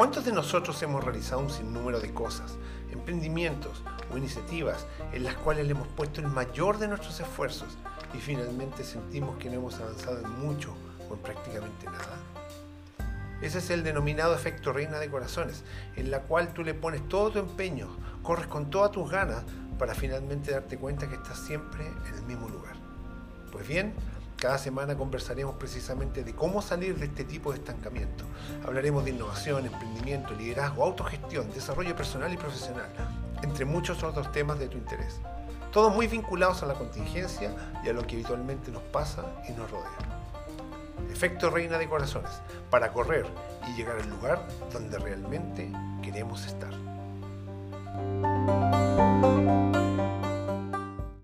¿Cuántos de nosotros hemos realizado un sinnúmero de cosas, emprendimientos o iniciativas en las cuales le hemos puesto el mayor de nuestros esfuerzos y finalmente sentimos que no hemos avanzado en mucho o en prácticamente nada? Ese es el denominado efecto reina de corazones, en la cual tú le pones todo tu empeño, corres con todas tus ganas para finalmente darte cuenta que estás siempre en el mismo lugar. Pues bien, cada semana conversaremos precisamente de cómo salir de este tipo de estancamiento. Hablaremos de innovación, emprendimiento, liderazgo, autogestión, desarrollo personal y profesional, entre muchos otros temas de tu interés. Todos muy vinculados a la contingencia y a lo que habitualmente nos pasa y nos rodea. Efecto reina de corazones, para correr y llegar al lugar donde realmente queremos estar.